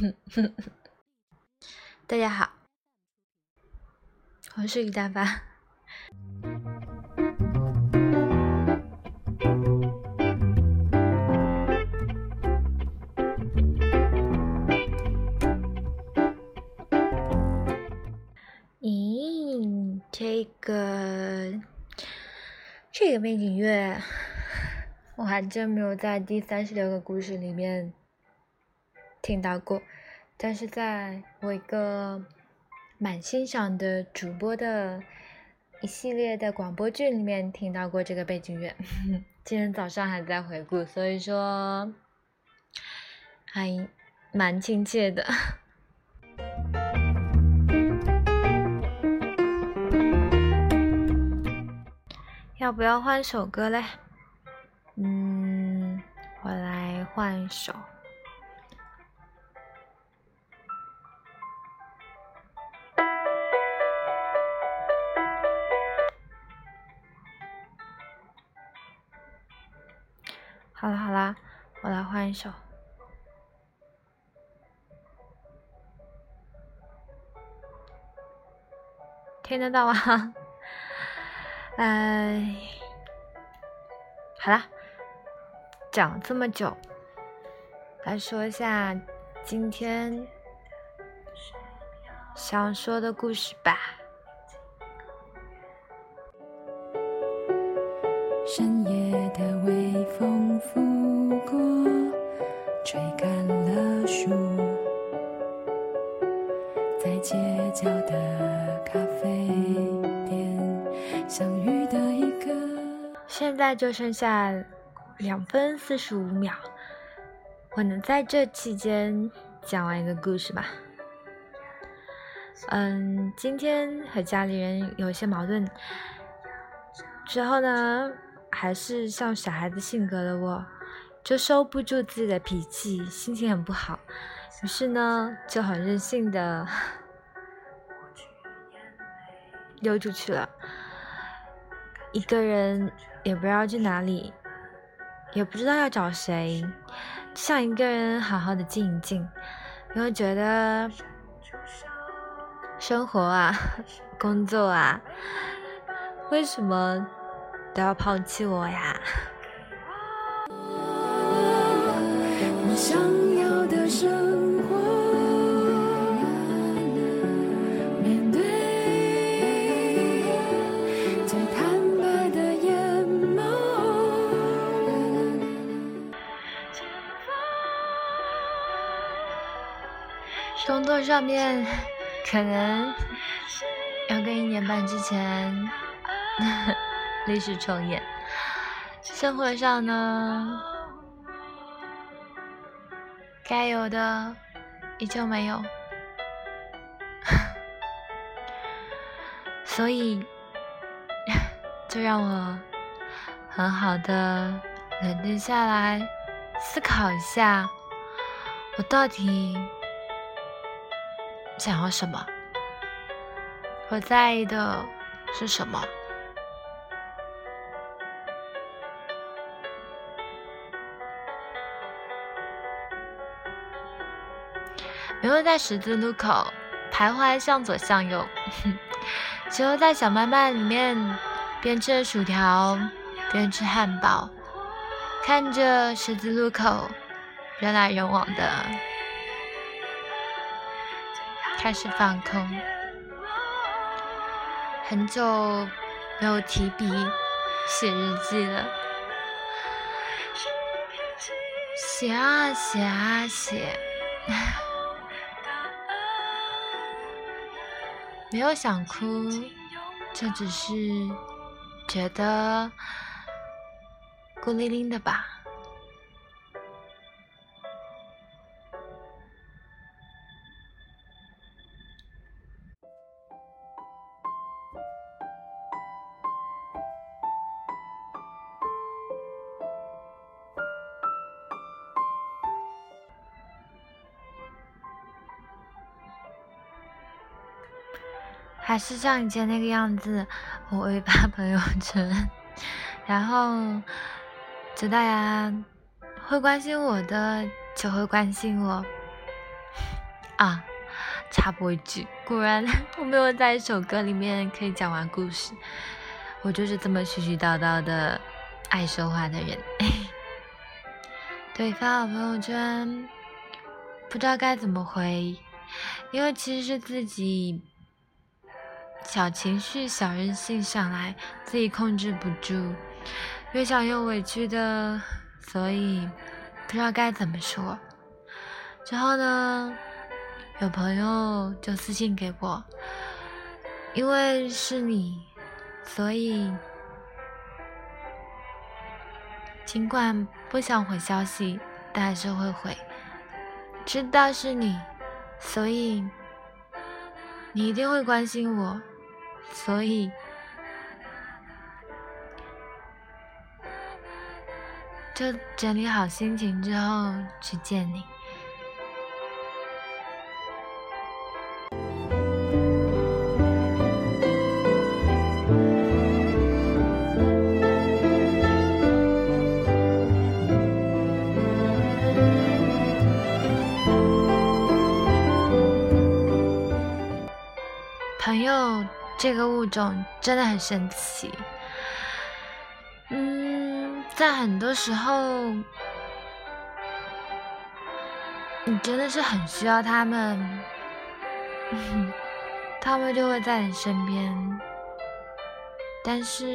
大家好，我是李大发。咦，这个这个背景乐，我还真没有在第三十六个故事里面听到过，但是在我一个蛮欣赏的主播的一系列的广播剧里面听到过这个背景乐，今天早上还在回顾，所以说还蛮亲切的。要不要换首歌嘞？嗯，我来换一首。好了好了，我来换一首。听得到吗？哎，好啦，讲这么久，来说一下今天想说的故事吧。现在就剩下两分四十五秒，我能在这期间讲完一个故事吧？嗯，今天和家里人有些矛盾，之后呢，还是像小孩子性格的我，就收不住自己的脾气，心情很不好，于是呢，就很任性的 溜出去了。一个人也不知道去哪里，也不知道要找谁，想一个人好好的静一静，因为觉得生活啊，工作啊，为什么都要抛弃我呀？工作上面可能要跟一年半之前 历史重演，生活上呢，该有的依旧没有，所以就让我很好的冷静下来，思考一下，我到底。想要什么？我在意的是什么？没有在十字路口徘徊，向左向右，只有在小卖卖里面边吃薯条边吃汉堡，看着十字路口人来人往的。开始放空，很久没有提笔写日记了，写啊写啊写，没有想哭，就只是觉得孤零零的吧。还是像以前那个样子，我会发朋友圈，然后，知道呀，会关心我的就会关心我。啊，插播一句，果然我没有在一首歌里面可以讲完故事，我就是这么絮絮叨叨的爱说话的人。对，发好朋友圈，不知道该怎么回，因为其实是自己小情绪、小任性上来，自己控制不住，越想越委屈的，所以不知道该怎么说。之后呢，有朋友就私信给我，因为是你，所以。尽管不想回消息，但还是会回。知道是你，所以你一定会关心我，所以就整理好心情之后去见你。朋友这个物种真的很神奇，嗯，在很多时候，你真的是很需要他们，他们就会在你身边，但是，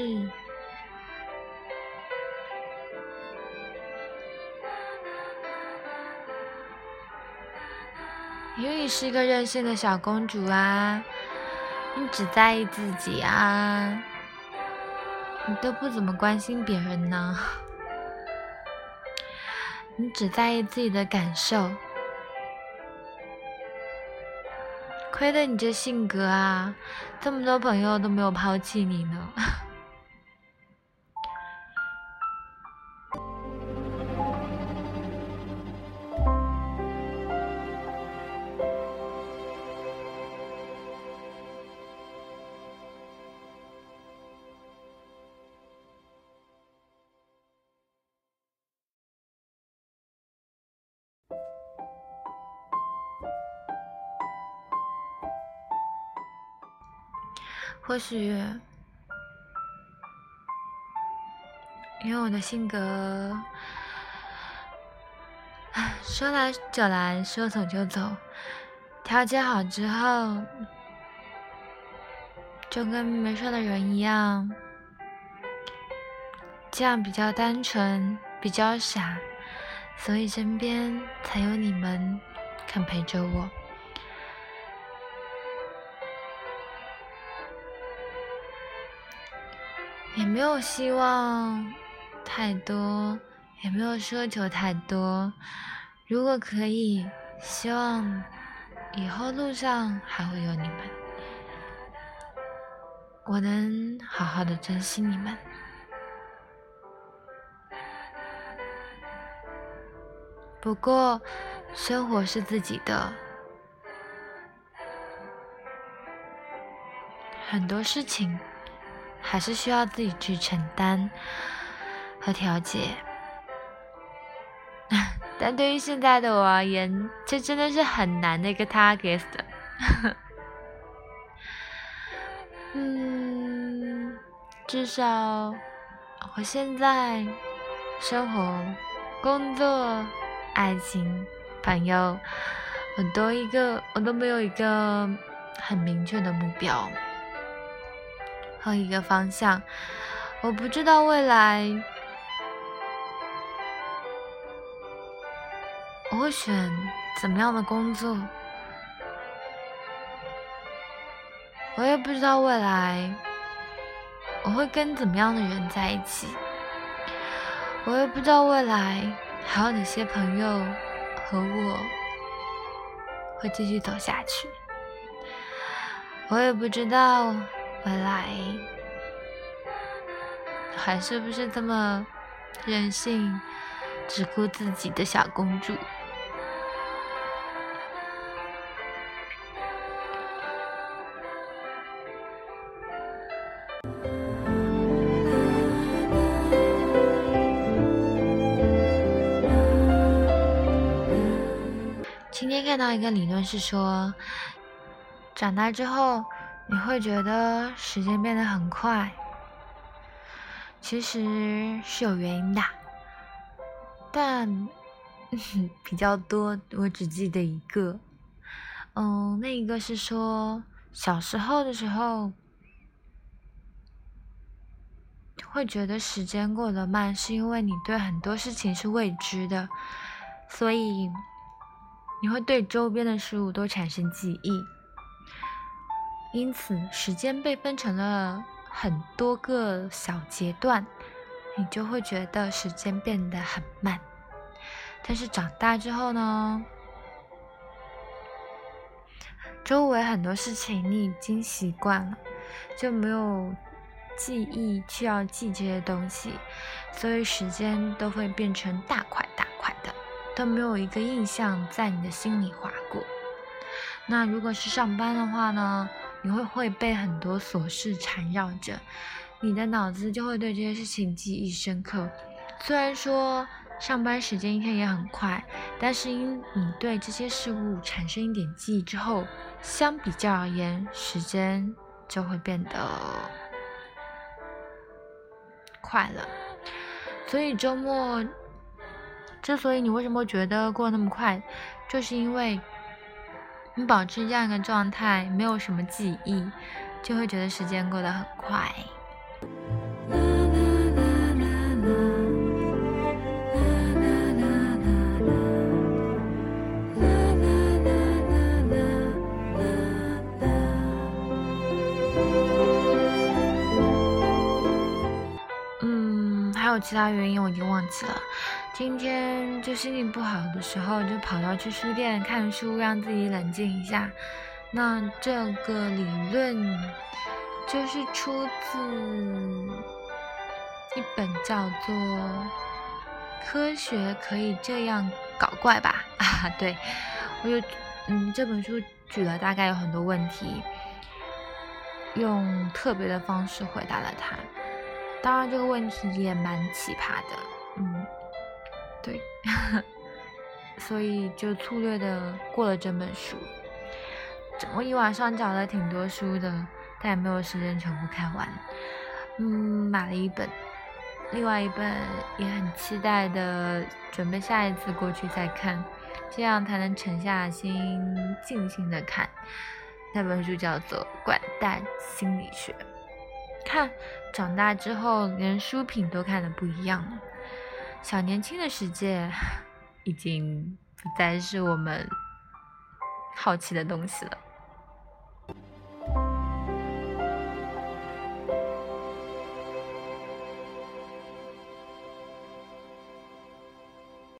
因为你是一个任性的小公主啊。你只在意自己啊，你都不怎么关心别人呢。你只在意自己的感受，亏得你这性格啊，这么多朋友都没有抛弃你呢。或许，因为我的性格，说来就来，说走就走，调节好之后，就跟没事的人一样，这样比较单纯，比较傻，所以身边才有你们肯陪着我。也没有希望太多，也没有奢求太多。如果可以，希望以后路上还会有你们，我能好好的珍惜你们。不过，生活是自己的，很多事情。还是需要自己去承担和调节，但对于现在的我而言，这真的是很难的一个 target。嗯，至少我现在生活、工作、爱情、朋友，我都一个，我都没有一个很明确的目标。和一个方向，我不知道未来我会选怎么样的工作，我也不知道未来我会跟怎么样的人在一起，我也不知道未来还有哪些朋友和我会继续走下去，我也不知道。回来。还是不是这么任性只顾自己的小公主？今天看到一个理论是说长大之后你会觉得时间变得很快，其实是有原因的，但 比较多，我只记得一个。嗯，那一个是说小时候的时候会觉得时间过得慢，是因为你对很多事情是未知的，所以。你会对周边的事物都产生记忆，因此时间被分成了很多个小阶段，你就会觉得时间变得很慢。但是长大之后呢，周围很多事情你已经习惯了，就没有记忆需要记这些东西，所以时间都会变成大块大块的。都没有一个印象在你的心里划过。那如果是上班的话呢？你会会被很多琐事缠绕着，你的脑子就会对这些事情记忆深刻。虽然说上班时间一天也很快，但是因你对这些事物产生一点记忆之后，相比较而言，时间就会变得快了。所以周末。之所以你为什么觉得过那么快，就是因为你保持这样一个状态，没有什么记忆，就会觉得时间过得很快。嗯，还有其他原因，我已经忘记了。今天就心情不好的时候，就跑到去书店看书，让自己冷静一下。那这个理论就是出自一本叫做《科学可以这样搞怪》吧？啊，对，我就嗯，这本书举了大概有很多问题，用特别的方式回答了它。当然，这个问题也蛮奇葩的，对，所以就粗略的过了整本书。我一晚上找了挺多书的，但也没有时间全部看完。嗯，买了一本，另外一本也很期待的，准备下一次过去再看，这样才能沉下心静心的看。那本书叫做《管蛋心理学》。看，长大之后连书品都看的不一样了。小年轻的世界，已经不再是我们好奇的东西了。